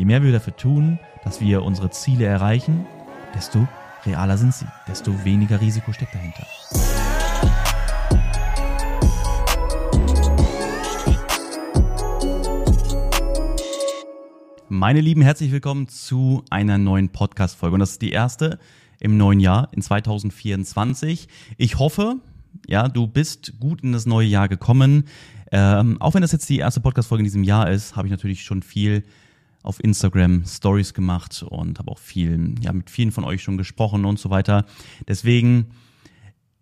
je mehr wir dafür tun, dass wir unsere Ziele erreichen, desto realer sind sie, desto weniger Risiko steckt dahinter. Meine Lieben, herzlich willkommen zu einer neuen Podcast-Folge. Und das ist die erste im neuen Jahr, in 2024. Ich hoffe, ja, du bist gut in das neue Jahr gekommen. Ähm, auch wenn das jetzt die erste Podcast-Folge in diesem Jahr ist, habe ich natürlich schon viel auf Instagram Stories gemacht und habe auch viel, ja, mit vielen von euch schon gesprochen und so weiter. Deswegen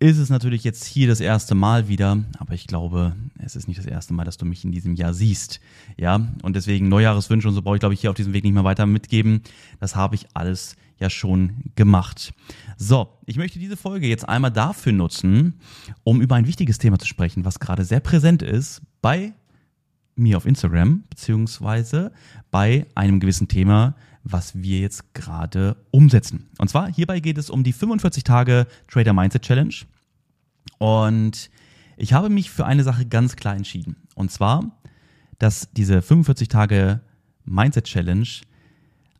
ist es natürlich jetzt hier das erste Mal wieder, aber ich glaube, es ist nicht das erste Mal, dass du mich in diesem Jahr siehst. Ja, und deswegen Neujahreswünsche und so brauche ich, glaube ich, hier auf diesem Weg nicht mehr weiter mitgeben. Das habe ich alles ja schon gemacht. So, ich möchte diese Folge jetzt einmal dafür nutzen, um über ein wichtiges Thema zu sprechen, was gerade sehr präsent ist bei mir auf Instagram, beziehungsweise bei einem gewissen Thema, was wir jetzt gerade umsetzen. Und zwar hierbei geht es um die 45 Tage Trader Mindset Challenge. Und ich habe mich für eine Sache ganz klar entschieden. Und zwar, dass diese 45 Tage Mindset Challenge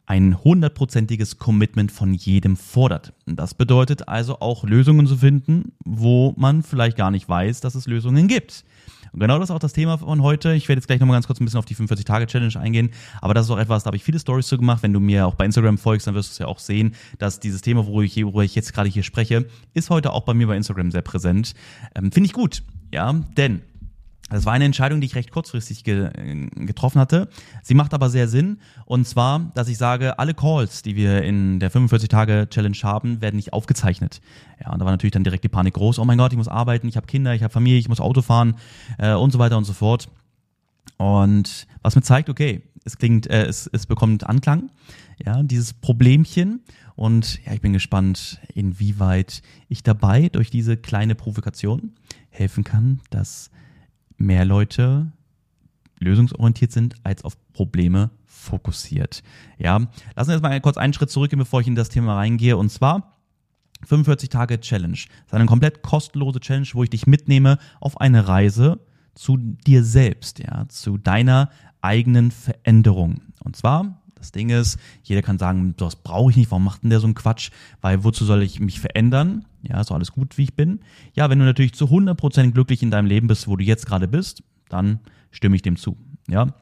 ein hundertprozentiges Commitment von jedem fordert. Das bedeutet also auch Lösungen zu finden, wo man vielleicht gar nicht weiß, dass es Lösungen gibt. Und genau das ist auch das Thema von heute. Ich werde jetzt gleich nochmal ganz kurz ein bisschen auf die 45-Tage-Challenge eingehen. Aber das ist auch etwas, da habe ich viele Stories zu gemacht. Wenn du mir auch bei Instagram folgst, dann wirst du es ja auch sehen, dass dieses Thema, worüber ich, worüber ich jetzt gerade hier spreche, ist heute auch bei mir bei Instagram sehr präsent. Ähm, Finde ich gut. Ja, denn das war eine Entscheidung, die ich recht kurzfristig ge getroffen hatte. Sie macht aber sehr Sinn. Und zwar, dass ich sage, alle Calls, die wir in der 45-Tage-Challenge haben, werden nicht aufgezeichnet. Ja, und da war natürlich dann direkt die Panik groß. Oh mein Gott, ich muss arbeiten, ich habe Kinder, ich habe Familie, ich muss Auto fahren äh, und so weiter und so fort. Und was mir zeigt, okay, es klingt, äh, es, es bekommt Anklang, ja, dieses Problemchen. Und ja, ich bin gespannt, inwieweit ich dabei durch diese kleine Provokation helfen kann, dass mehr Leute lösungsorientiert sind als auf Probleme fokussiert. Ja, lassen wir jetzt mal kurz einen Schritt zurückgehen, bevor ich in das Thema reingehe. Und zwar 45 Tage Challenge. Das ist eine komplett kostenlose Challenge, wo ich dich mitnehme auf eine Reise zu dir selbst, ja, zu deiner eigenen Veränderung. Und zwar, das Ding ist, jeder kann sagen, das brauche ich nicht, warum macht denn der so einen Quatsch? Weil wozu soll ich mich verändern? Ja, ist doch alles gut, wie ich bin. Ja, wenn du natürlich zu 100% glücklich in deinem Leben bist, wo du jetzt gerade bist, dann stimme ich dem zu. Ja,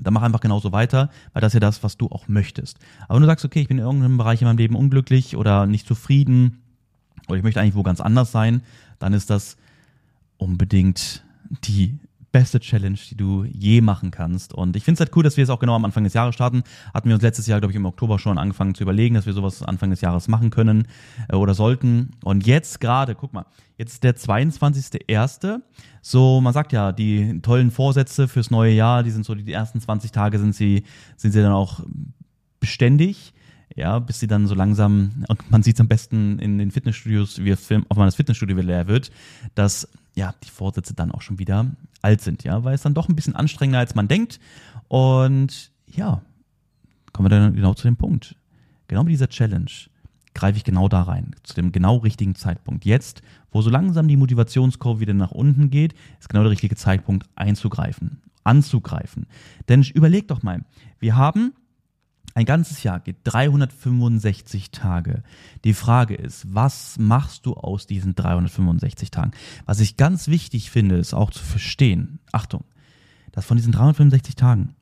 dann mach einfach genauso weiter, weil das ist ja das, was du auch möchtest. Aber wenn du sagst, okay, ich bin in irgendeinem Bereich in meinem Leben unglücklich oder nicht zufrieden oder ich möchte eigentlich wo ganz anders sein, dann ist das unbedingt die beste Challenge, die du je machen kannst. Und ich finde es halt cool, dass wir es auch genau am Anfang des Jahres starten. Hatten wir uns letztes Jahr, glaube ich, im Oktober schon angefangen zu überlegen, dass wir sowas Anfang des Jahres machen können äh, oder sollten. Und jetzt gerade, guck mal, jetzt ist der 22.01. So, man sagt ja, die tollen Vorsätze fürs neue Jahr, die sind so, die ersten 20 Tage sind sie, sind sie dann auch beständig ja, bis sie dann so langsam, und man sieht es am besten in den Fitnessstudios, wie Film, auf das Fitnessstudio leer wird, dass ja, die Vorsätze dann auch schon wieder alt sind, ja, weil es dann doch ein bisschen anstrengender als man denkt. Und ja, kommen wir dann genau zu dem Punkt. Genau mit dieser Challenge greife ich genau da rein, zu dem genau richtigen Zeitpunkt. Jetzt, wo so langsam die Motivationskurve wieder nach unten geht, ist genau der richtige Zeitpunkt einzugreifen, anzugreifen. Denn überleg doch mal, wir haben ein ganzes Jahr geht 365 Tage. Die Frage ist, was machst du aus diesen 365 Tagen? Was ich ganz wichtig finde, ist auch zu verstehen, Achtung, dass von diesen 365 Tagen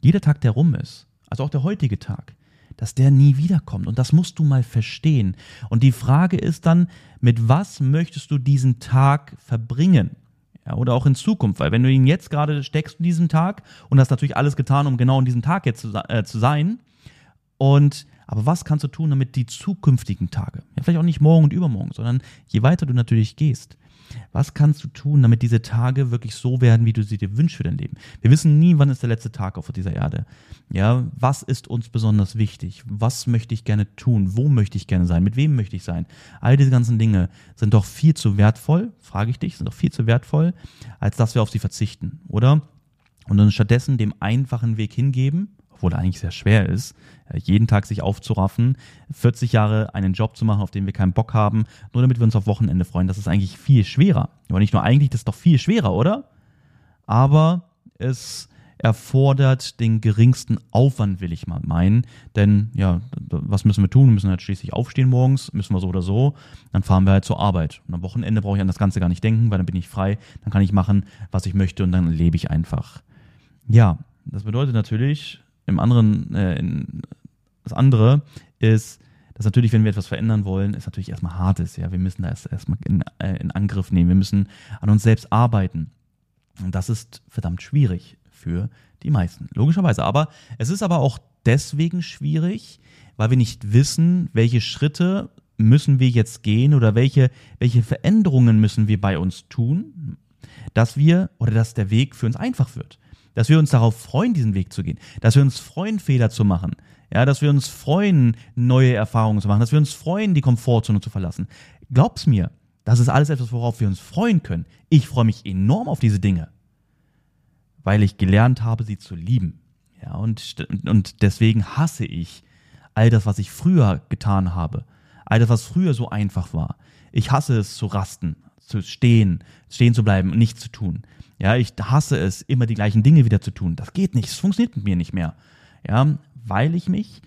jeder Tag, der rum ist, also auch der heutige Tag, dass der nie wiederkommt. Und das musst du mal verstehen. Und die Frage ist dann, mit was möchtest du diesen Tag verbringen? Ja, oder auch in Zukunft, weil wenn du ihn jetzt gerade steckst in diesem Tag und hast natürlich alles getan, um genau in diesem Tag jetzt zu, äh, zu sein, und aber was kannst du tun, damit die zukünftigen Tage, ja, vielleicht auch nicht morgen und übermorgen, sondern je weiter du natürlich gehst, was kannst du tun, damit diese Tage wirklich so werden, wie du sie dir wünschst für dein Leben? Wir wissen nie, wann ist der letzte Tag auf dieser Erde. Ja, was ist uns besonders wichtig? Was möchte ich gerne tun? Wo möchte ich gerne sein? Mit wem möchte ich sein? All diese ganzen Dinge sind doch viel zu wertvoll, frage ich dich, sind doch viel zu wertvoll, als dass wir auf sie verzichten, oder? Und uns stattdessen dem einfachen Weg hingeben obwohl er eigentlich sehr schwer ist, äh, jeden Tag sich aufzuraffen, 40 Jahre einen Job zu machen, auf den wir keinen Bock haben, nur damit wir uns auf Wochenende freuen. Das ist eigentlich viel schwerer. Aber nicht nur eigentlich, das ist doch viel schwerer, oder? Aber es erfordert den geringsten Aufwand, will ich mal meinen. Denn ja, was müssen wir tun? Wir müssen halt schließlich aufstehen morgens, müssen wir so oder so. Dann fahren wir halt zur Arbeit. Und am Wochenende brauche ich an das Ganze gar nicht denken, weil dann bin ich frei, dann kann ich machen, was ich möchte und dann lebe ich einfach. Ja, das bedeutet natürlich, im anderen, äh, in, das andere ist, dass natürlich, wenn wir etwas verändern wollen, es natürlich erstmal hart ist. Ja, wir müssen das erstmal in, äh, in Angriff nehmen. Wir müssen an uns selbst arbeiten. Und das ist verdammt schwierig für die meisten, logischerweise. Aber es ist aber auch deswegen schwierig, weil wir nicht wissen, welche Schritte müssen wir jetzt gehen oder welche, welche Veränderungen müssen wir bei uns tun, dass wir oder dass der Weg für uns einfach wird. Dass wir uns darauf freuen, diesen Weg zu gehen. Dass wir uns freuen, Fehler zu machen. Ja, dass wir uns freuen, neue Erfahrungen zu machen. Dass wir uns freuen, die Komfortzone zu verlassen. Glaub's mir, das ist alles etwas, worauf wir uns freuen können. Ich freue mich enorm auf diese Dinge weil ich gelernt habe, sie zu lieben. Ja, und, und deswegen hasse ich all das, was ich früher getan habe. All das, was früher so einfach war. Ich hasse es zu rasten, zu stehen, stehen zu bleiben und nichts zu tun. Ja, ich hasse es, immer die gleichen Dinge wieder zu tun. Das geht nicht, es funktioniert mit mir nicht mehr. Ja, weil ich mich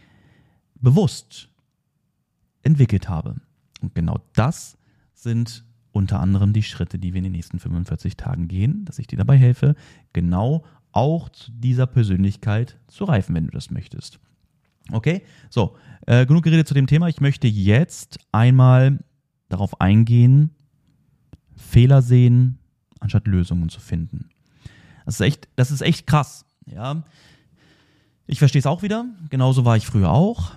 bewusst entwickelt habe. Und genau das sind unter anderem die Schritte, die wir in den nächsten 45 Tagen gehen, dass ich dir dabei helfe, genau auch zu dieser Persönlichkeit zu reifen, wenn du das möchtest. Okay, so, äh, genug geredet zu dem Thema. Ich möchte jetzt einmal darauf eingehen, Fehler sehen, anstatt Lösungen zu finden. Das ist echt, das ist echt krass. Ja, ich verstehe es auch wieder. Genauso war ich früher auch.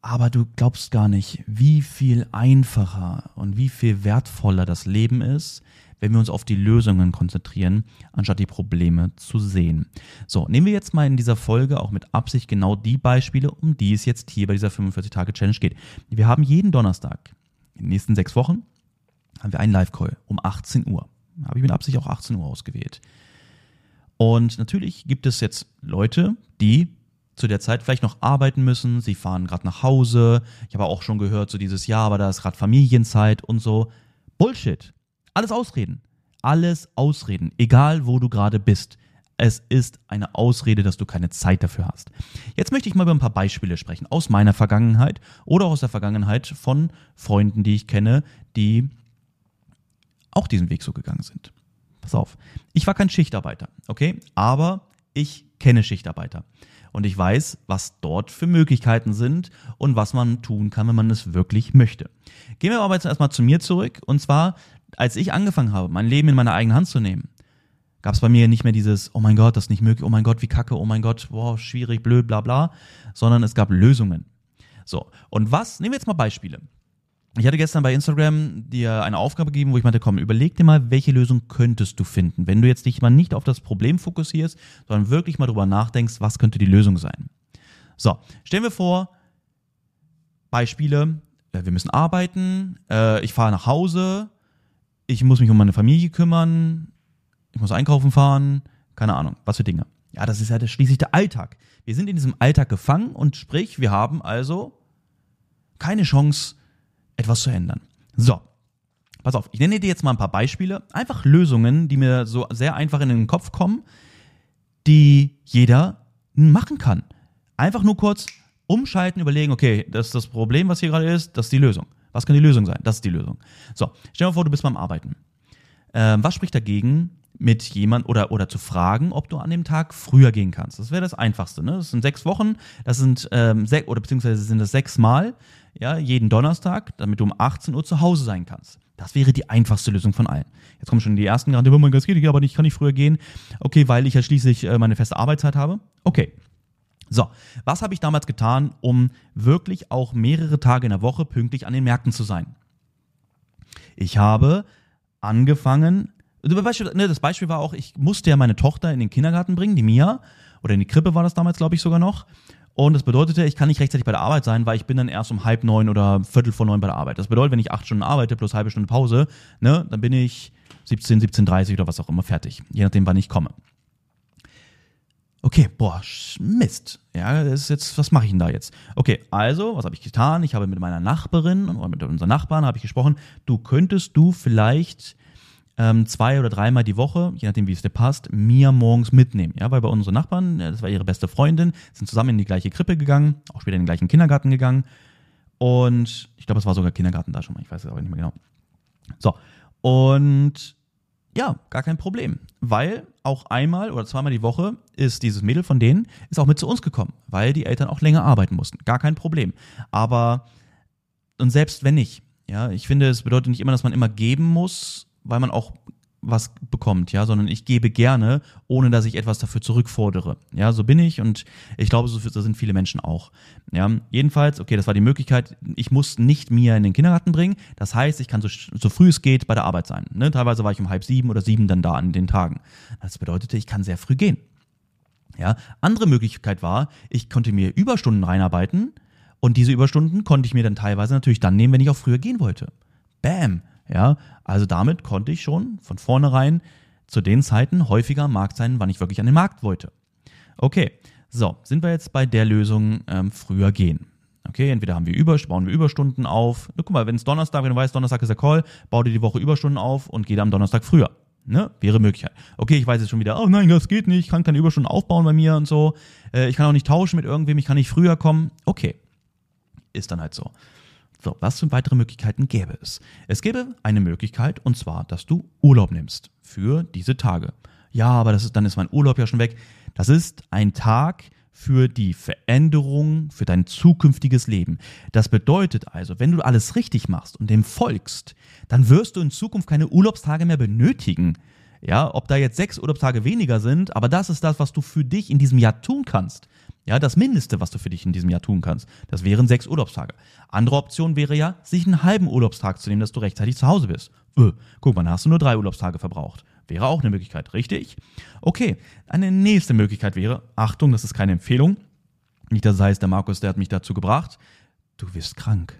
Aber du glaubst gar nicht, wie viel einfacher und wie viel wertvoller das Leben ist, wenn wir uns auf die Lösungen konzentrieren, anstatt die Probleme zu sehen. So, nehmen wir jetzt mal in dieser Folge auch mit Absicht genau die Beispiele, um die es jetzt hier bei dieser 45-Tage-Challenge geht. Wir haben jeden Donnerstag, in den nächsten sechs Wochen, haben wir einen Live-Call um 18 Uhr. Habe ich mit Absicht auch 18 Uhr ausgewählt. Und natürlich gibt es jetzt Leute, die zu der Zeit vielleicht noch arbeiten müssen, sie fahren gerade nach Hause. Ich habe auch schon gehört, so dieses Jahr, aber da ist gerade Familienzeit und so. Bullshit. Alles Ausreden. Alles Ausreden. Egal, wo du gerade bist. Es ist eine Ausrede, dass du keine Zeit dafür hast. Jetzt möchte ich mal über ein paar Beispiele sprechen. Aus meiner Vergangenheit oder aus der Vergangenheit von Freunden, die ich kenne, die auch diesen Weg so gegangen sind. Pass auf. Ich war kein Schichtarbeiter, okay? Aber ich kenne Schichtarbeiter und ich weiß, was dort für Möglichkeiten sind und was man tun kann, wenn man es wirklich möchte. Gehen wir aber jetzt erstmal zu mir zurück. Und zwar, als ich angefangen habe, mein Leben in meine eigene Hand zu nehmen, gab es bei mir nicht mehr dieses, oh mein Gott, das ist nicht möglich, oh mein Gott, wie kacke, oh mein Gott, boah, schwierig, blöd, bla bla, sondern es gab Lösungen. So, und was, nehmen wir jetzt mal Beispiele. Ich hatte gestern bei Instagram dir eine Aufgabe gegeben, wo ich meinte, komm, überleg dir mal, welche Lösung könntest du finden, wenn du jetzt dich mal nicht auf das Problem fokussierst, sondern wirklich mal drüber nachdenkst, was könnte die Lösung sein. So, stellen wir vor, Beispiele, äh, wir müssen arbeiten, äh, ich fahre nach Hause, ich muss mich um meine Familie kümmern, ich muss einkaufen fahren, keine Ahnung, was für Dinge. Ja, das ist ja schließlich der Alltag. Wir sind in diesem Alltag gefangen und sprich, wir haben also keine Chance, etwas zu ändern. So, pass auf, ich nenne dir jetzt mal ein paar Beispiele, einfach Lösungen, die mir so sehr einfach in den Kopf kommen, die jeder machen kann. Einfach nur kurz umschalten, überlegen, okay, das ist das Problem, was hier gerade ist, das ist die Lösung. Was kann die Lösung sein? Das ist die Lösung. So, stell dir mal vor, du bist beim Arbeiten. Ähm, was spricht dagegen, mit jemand oder, oder zu fragen, ob du an dem Tag früher gehen kannst? Das wäre das Einfachste. Ne? Das sind sechs Wochen, das sind ähm, sechs, oder beziehungsweise sind das sechs Mal ja, jeden Donnerstag, damit du um 18 Uhr zu Hause sein kannst. Das wäre die einfachste Lösung von allen. Jetzt kommen schon die ersten gerade, oh mein Gott, das geht aber nicht, kann ich früher gehen. Okay, weil ich ja schließlich äh, meine feste Arbeitszeit habe. Okay. So, was habe ich damals getan, um wirklich auch mehrere Tage in der Woche pünktlich an den Märkten zu sein? Ich habe angefangen, ne, das Beispiel war auch, ich musste ja meine Tochter in den Kindergarten bringen, die Mia, oder in die Krippe war das damals, glaube ich, sogar noch. Und das bedeutete, ich kann nicht rechtzeitig bei der Arbeit sein, weil ich bin dann erst um halb neun oder viertel vor neun bei der Arbeit. Das bedeutet, wenn ich acht Stunden arbeite plus halbe Stunde Pause, ne, dann bin ich 17, 17.30 oder was auch immer fertig. Je nachdem, wann ich komme. Okay, boah, Mist. Ja, das ist jetzt, was mache ich denn da jetzt? Okay, also, was habe ich getan? Ich habe mit meiner Nachbarin oder mit unseren Nachbarn habe ich gesprochen, du könntest du vielleicht ähm, zwei oder dreimal die Woche, je nachdem wie es dir passt, mir morgens mitnehmen. Ja, weil bei unseren Nachbarn, das war ihre beste Freundin, sind zusammen in die gleiche Krippe gegangen, auch später in den gleichen Kindergarten gegangen. Und ich glaube, es war sogar Kindergarten da schon mal, ich weiß es aber nicht mehr genau. So, und ja, gar kein Problem. Weil auch einmal oder zweimal die Woche ist dieses Mädel von denen, ist auch mit zu uns gekommen, weil die Eltern auch länger arbeiten mussten. Gar kein Problem. Aber, und selbst wenn nicht, ja, ich finde, es bedeutet nicht immer, dass man immer geben muss, weil man auch was bekommt, ja, sondern ich gebe gerne, ohne dass ich etwas dafür zurückfordere. Ja, so bin ich und ich glaube, so, sind viele Menschen auch. Ja, jedenfalls, okay, das war die Möglichkeit, ich muss nicht Mia in den Kindergarten bringen. Das heißt, ich kann so, so früh es geht bei der Arbeit sein. Ne? Teilweise war ich um halb sieben oder sieben dann da an den Tagen. Das bedeutete, ich kann sehr früh gehen. Ja, andere Möglichkeit war, ich konnte mir Überstunden reinarbeiten und diese Überstunden konnte ich mir dann teilweise natürlich dann nehmen, wenn ich auch früher gehen wollte. Bam, ja, also damit konnte ich schon von vornherein zu den Zeiten häufiger am Markt sein, wann ich wirklich an den Markt wollte. Okay, so, sind wir jetzt bei der Lösung ähm, früher gehen. Okay, entweder haben wir Über, bauen wir Überstunden auf. Na, guck mal, wenn es Donnerstag, wenn du weißt, Donnerstag ist der Call, bau dir die Woche Überstunden auf und geh am Donnerstag früher. Ne? Wäre Möglichkeit. Okay, ich weiß jetzt schon wieder, oh nein, das geht nicht, ich kann keine Überstunden aufbauen bei mir und so. Äh, ich kann auch nicht tauschen mit irgendwem, ich kann nicht früher kommen. Okay, ist dann halt so. So, was für weitere Möglichkeiten gäbe es? Es gäbe eine Möglichkeit, und zwar, dass du Urlaub nimmst für diese Tage. Ja, aber das ist, dann ist mein Urlaub ja schon weg. Das ist ein Tag für die Veränderung, für dein zukünftiges Leben. Das bedeutet also, wenn du alles richtig machst und dem folgst, dann wirst du in Zukunft keine Urlaubstage mehr benötigen. Ja, ob da jetzt sechs Urlaubstage weniger sind, aber das ist das, was du für dich in diesem Jahr tun kannst. Ja, das Mindeste, was du für dich in diesem Jahr tun kannst. Das wären sechs Urlaubstage. Andere Option wäre ja, sich einen halben Urlaubstag zu nehmen, dass du rechtzeitig zu Hause bist. Öh, guck mal, dann hast du nur drei Urlaubstage verbraucht. Wäre auch eine Möglichkeit, richtig? Okay, eine nächste Möglichkeit wäre, Achtung, das ist keine Empfehlung. Nicht, dass es heißt, der Markus, der hat mich dazu gebracht. Du wirst krank.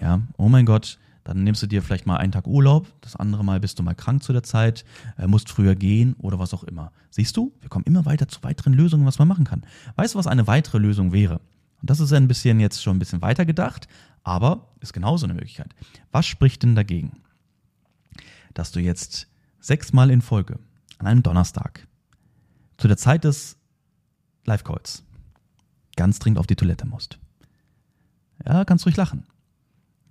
Ja, oh mein Gott, dann nimmst du dir vielleicht mal einen Tag Urlaub, das andere Mal bist du mal krank zu der Zeit, äh, musst früher gehen oder was auch immer. Siehst du, wir kommen immer weiter zu weiteren Lösungen, was man machen kann. Weißt du, was eine weitere Lösung wäre? Und das ist ein bisschen jetzt schon ein bisschen weiter gedacht, aber ist genauso eine Möglichkeit. Was spricht denn dagegen? Dass du jetzt sechsmal in Folge an einem Donnerstag zu der Zeit des Live-Calls ganz dringend auf die Toilette musst. Ja, kannst ruhig lachen.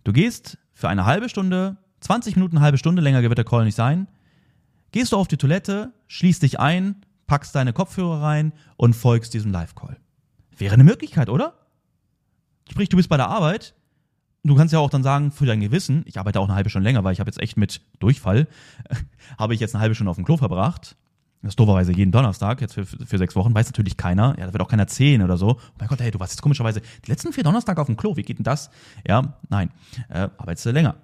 Du gehst für eine halbe Stunde, 20 Minuten, halbe Stunde, länger wird der Call nicht sein, gehst du auf die Toilette, schließt dich ein, packst deine Kopfhörer rein und folgst diesem Live-Call. Wäre eine Möglichkeit, oder? Sprich, du bist bei der Arbeit, du kannst ja auch dann sagen, für dein Gewissen, ich arbeite auch eine halbe Stunde länger, weil ich habe jetzt echt mit Durchfall, habe ich jetzt eine halbe Stunde auf dem Klo verbracht. Das dooferweise jeden Donnerstag, jetzt für, für sechs Wochen, weiß natürlich keiner. Ja, da wird auch keiner zählen oder so. Oh mein Gott, hey, du warst jetzt komischerweise die letzten vier Donnerstag auf dem Klo. Wie geht denn das? Ja, nein. Äh, arbeitest du länger.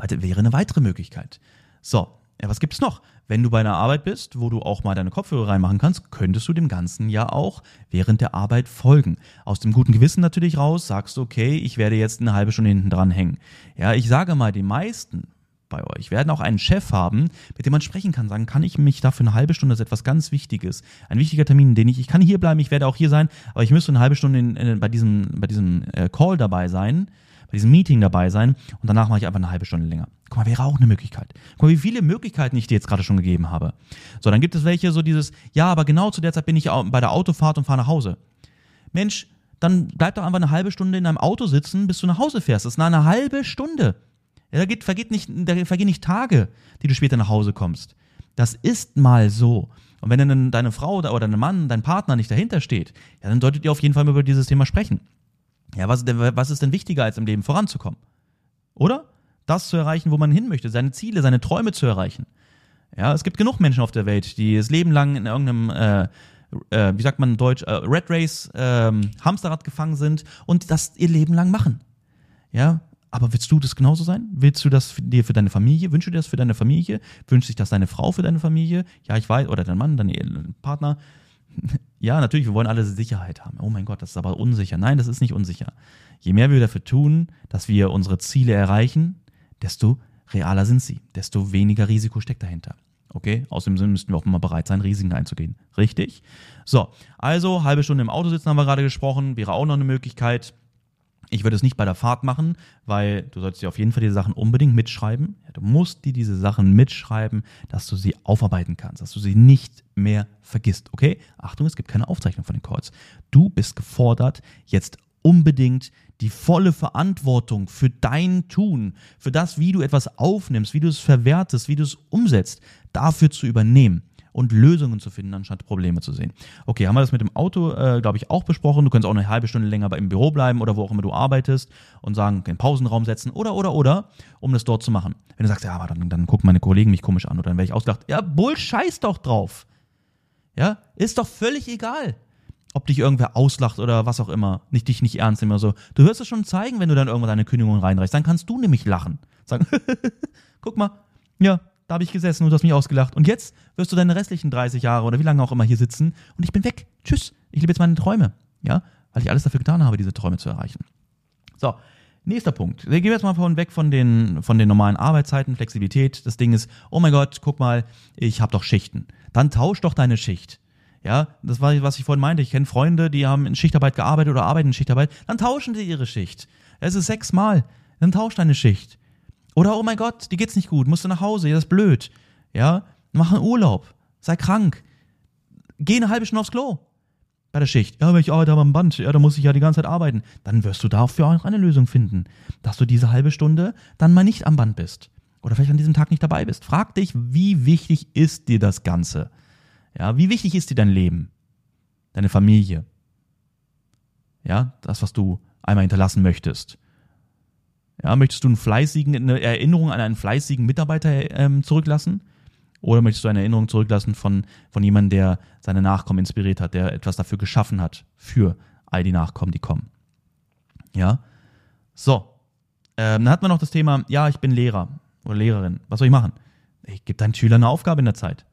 Äh, wäre eine weitere Möglichkeit. So, ja, was gibt's noch? Wenn du bei einer Arbeit bist, wo du auch mal deine Kopfhörer reinmachen kannst, könntest du dem Ganzen ja auch während der Arbeit folgen. Aus dem guten Gewissen natürlich raus, sagst du, okay, ich werde jetzt eine halbe Stunde hinten dran hängen. Ja, ich sage mal, die meisten bei euch werden auch einen Chef haben, mit dem man sprechen kann, sagen, kann ich mich dafür eine halbe Stunde, das ist etwas ganz Wichtiges, ein wichtiger Termin, den ich, ich kann hier bleiben, ich werde auch hier sein, aber ich müsste eine halbe Stunde in, in, bei diesem, bei diesem äh, Call dabei sein, bei diesem Meeting dabei sein und danach mache ich einfach eine halbe Stunde länger. Guck mal, wäre auch eine Möglichkeit. Guck mal, wie viele Möglichkeiten ich dir jetzt gerade schon gegeben habe. So, dann gibt es welche, so dieses, ja, aber genau zu der Zeit bin ich bei der Autofahrt und fahre nach Hause. Mensch, dann bleib doch einfach eine halbe Stunde in deinem Auto sitzen, bis du nach Hause fährst. Das ist eine halbe Stunde. Ja, da, geht, vergeht nicht, da vergehen nicht Tage, die du später nach Hause kommst. Das ist mal so. Und wenn dann deine Frau oder dein Mann, dein Partner nicht dahinter steht, ja, dann solltet ihr auf jeden Fall mal über dieses Thema sprechen. Ja, was, was ist denn wichtiger, als im Leben voranzukommen? Oder? Das zu erreichen, wo man hin möchte, seine Ziele, seine Träume zu erreichen. Ja, es gibt genug Menschen auf der Welt, die das Leben lang in irgendeinem, äh, äh, wie sagt man in Deutsch, äh, Red Race, äh, Hamsterrad gefangen sind und das ihr Leben lang machen. Ja, aber willst du das genauso sein? Willst du das dir für deine Familie? Wünschst du dir das für deine Familie? Wünscht sich das deine Frau für deine Familie? Ja, ich weiß, oder dein Mann, dein Partner. Ja, natürlich, wir wollen alle Sicherheit haben. Oh mein Gott, das ist aber unsicher. Nein, das ist nicht unsicher. Je mehr wir dafür tun, dass wir unsere Ziele erreichen, desto realer sind sie, desto weniger Risiko steckt dahinter. Okay, außerdem müssten wir auch immer bereit sein, Risiken einzugehen. Richtig? So, also halbe Stunde im Auto sitzen haben wir gerade gesprochen, wäre auch noch eine Möglichkeit. Ich würde es nicht bei der Fahrt machen, weil du solltest dir auf jeden Fall diese Sachen unbedingt mitschreiben. Du musst dir diese Sachen mitschreiben, dass du sie aufarbeiten kannst, dass du sie nicht mehr vergisst. Okay? Achtung, es gibt keine Aufzeichnung von den Calls. Du bist gefordert, jetzt unbedingt die volle Verantwortung für dein Tun, für das, wie du etwas aufnimmst, wie du es verwertest, wie du es umsetzt, dafür zu übernehmen und Lösungen zu finden, anstatt Probleme zu sehen. Okay, haben wir das mit dem Auto, äh, glaube ich, auch besprochen. Du kannst auch eine halbe Stunde länger im Büro bleiben oder wo auch immer du arbeitest und sagen, den Pausenraum setzen oder, oder, oder, um das dort zu machen. Wenn du sagst, ja, aber dann, dann gucken meine Kollegen mich komisch an oder dann werde ich ausgelacht. Ja, Bull, scheiß doch drauf. Ja, ist doch völlig egal ob dich irgendwer auslacht oder was auch immer, nicht dich nicht ernst oder so. Du wirst es schon zeigen, wenn du dann irgendwann deine Kündigung reinreichst. Dann kannst du nämlich lachen. Sagen, guck mal, ja, da habe ich gesessen und du hast mich ausgelacht. Und jetzt wirst du deine restlichen 30 Jahre oder wie lange auch immer hier sitzen und ich bin weg. Tschüss. Ich lebe jetzt meine Träume. Ja, weil ich alles dafür getan habe, diese Träume zu erreichen. So, nächster Punkt. Wir gehen jetzt mal von weg von den, von den normalen Arbeitszeiten, Flexibilität. Das Ding ist, oh mein Gott, guck mal, ich habe doch Schichten. Dann tausch doch deine Schicht. Ja, das war, was ich vorhin meinte. Ich kenne Freunde, die haben in Schichtarbeit gearbeitet oder arbeiten in Schichtarbeit. Dann tauschen sie ihre Schicht. Es ist sechsmal. Dann tausch deine Schicht. Oder, oh mein Gott, dir geht's nicht gut, musst du nach Hause, das ist blöd. Ja, mach einen Urlaub, sei krank. Geh eine halbe Stunde aufs Klo bei der Schicht. Ja, aber ich arbeite am Band, ja, da muss ich ja die ganze Zeit arbeiten. Dann wirst du dafür auch eine Lösung finden, dass du diese halbe Stunde dann mal nicht am Band bist. Oder vielleicht an diesem Tag nicht dabei bist. Frag dich, wie wichtig ist dir das Ganze? Ja, wie wichtig ist dir dein Leben? Deine Familie? Ja, das, was du einmal hinterlassen möchtest. Ja, möchtest du einen fleißigen, eine Erinnerung an einen fleißigen Mitarbeiter ähm, zurücklassen? Oder möchtest du eine Erinnerung zurücklassen von, von jemandem, der seine Nachkommen inspiriert hat, der etwas dafür geschaffen hat für all die Nachkommen, die kommen? Ja. So. Ähm, dann hat man noch das Thema, ja, ich bin Lehrer oder Lehrerin. Was soll ich machen? Ich gebe deinen Schülern eine Aufgabe in der Zeit.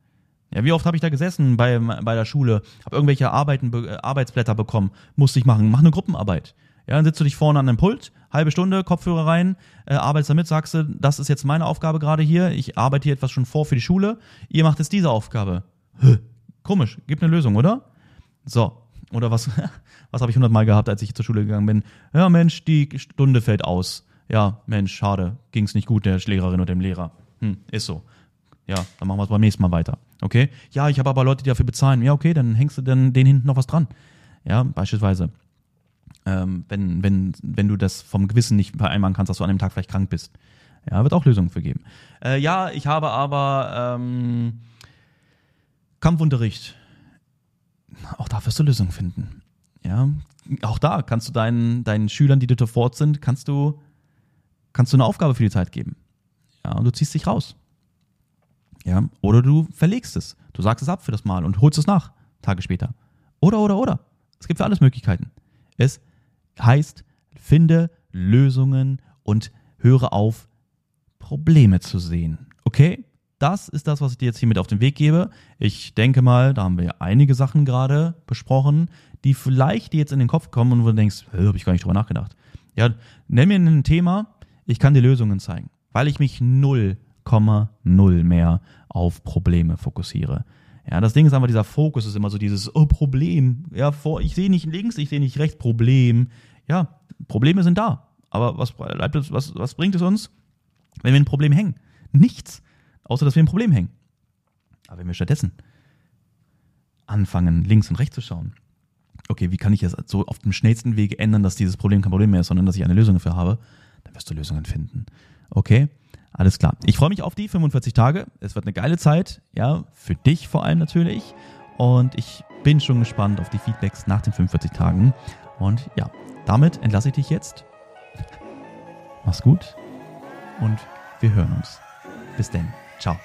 Ja, wie oft habe ich da gesessen bei, bei der Schule, habe irgendwelche Arbeiten, äh, Arbeitsblätter bekommen, musste ich machen, mach eine Gruppenarbeit. Ja, dann sitzt du dich vorne an einem Pult, halbe Stunde, Kopfhörer rein, äh, arbeitest damit, sagst du, das ist jetzt meine Aufgabe gerade hier, ich arbeite hier etwas schon vor für die Schule, ihr macht jetzt diese Aufgabe. Höh, komisch, gibt eine Lösung, oder? So, oder was, was habe ich hundertmal gehabt, als ich zur Schule gegangen bin? Ja, Mensch, die Stunde fällt aus. Ja, Mensch, schade, ging es nicht gut der Lehrerin oder dem Lehrer. Hm, ist so. Ja, dann machen wir es beim nächsten Mal weiter. Okay? Ja, ich habe aber Leute, die dafür bezahlen. Ja, okay, dann hängst du dann denen hinten noch was dran. Ja, beispielsweise. Ähm, wenn, wenn, wenn du das vom Gewissen nicht vereinbaren kannst, dass du an dem Tag vielleicht krank bist. Ja, wird auch Lösungen für geben. Äh, ja, ich habe aber ähm, Kampfunterricht. Auch da wirst du Lösungen finden. Ja, auch da kannst du deinen, deinen Schülern, die dir fort sind, kannst du, kannst du eine Aufgabe für die Zeit geben. Ja, und du ziehst dich raus. Ja, oder du verlegst es. Du sagst es ab für das Mal und holst es nach, Tage später. Oder, oder, oder. Es gibt für alles Möglichkeiten. Es heißt, finde Lösungen und höre auf, Probleme zu sehen. Okay? Das ist das, was ich dir jetzt hier mit auf den Weg gebe. Ich denke mal, da haben wir einige Sachen gerade besprochen, die vielleicht dir jetzt in den Kopf kommen und wo du denkst, habe ich gar nicht drüber nachgedacht. Ja, nenn mir ein Thema, ich kann dir Lösungen zeigen, weil ich mich null 0,0 mehr auf Probleme fokussiere. Ja, das Ding ist einfach, dieser Fokus ist immer so dieses, oh, Problem. Ja, vor, ich sehe nicht links, ich sehe nicht rechts, Problem. Ja, Probleme sind da. Aber was, was, was bringt es uns, wenn wir ein Problem hängen? Nichts. Außer, dass wir ein Problem hängen. Aber wenn wir stattdessen anfangen, links und rechts zu schauen, okay, wie kann ich es so auf dem schnellsten Wege ändern, dass dieses Problem kein Problem mehr ist, sondern dass ich eine Lösung dafür habe, dann wirst du Lösungen finden. Okay? Alles klar. Ich freue mich auf die 45 Tage. Es wird eine geile Zeit, ja, für dich vor allem natürlich. Und ich bin schon gespannt auf die Feedbacks nach den 45 Tagen. Und ja, damit entlasse ich dich jetzt. Mach's gut und wir hören uns. Bis denn. Ciao.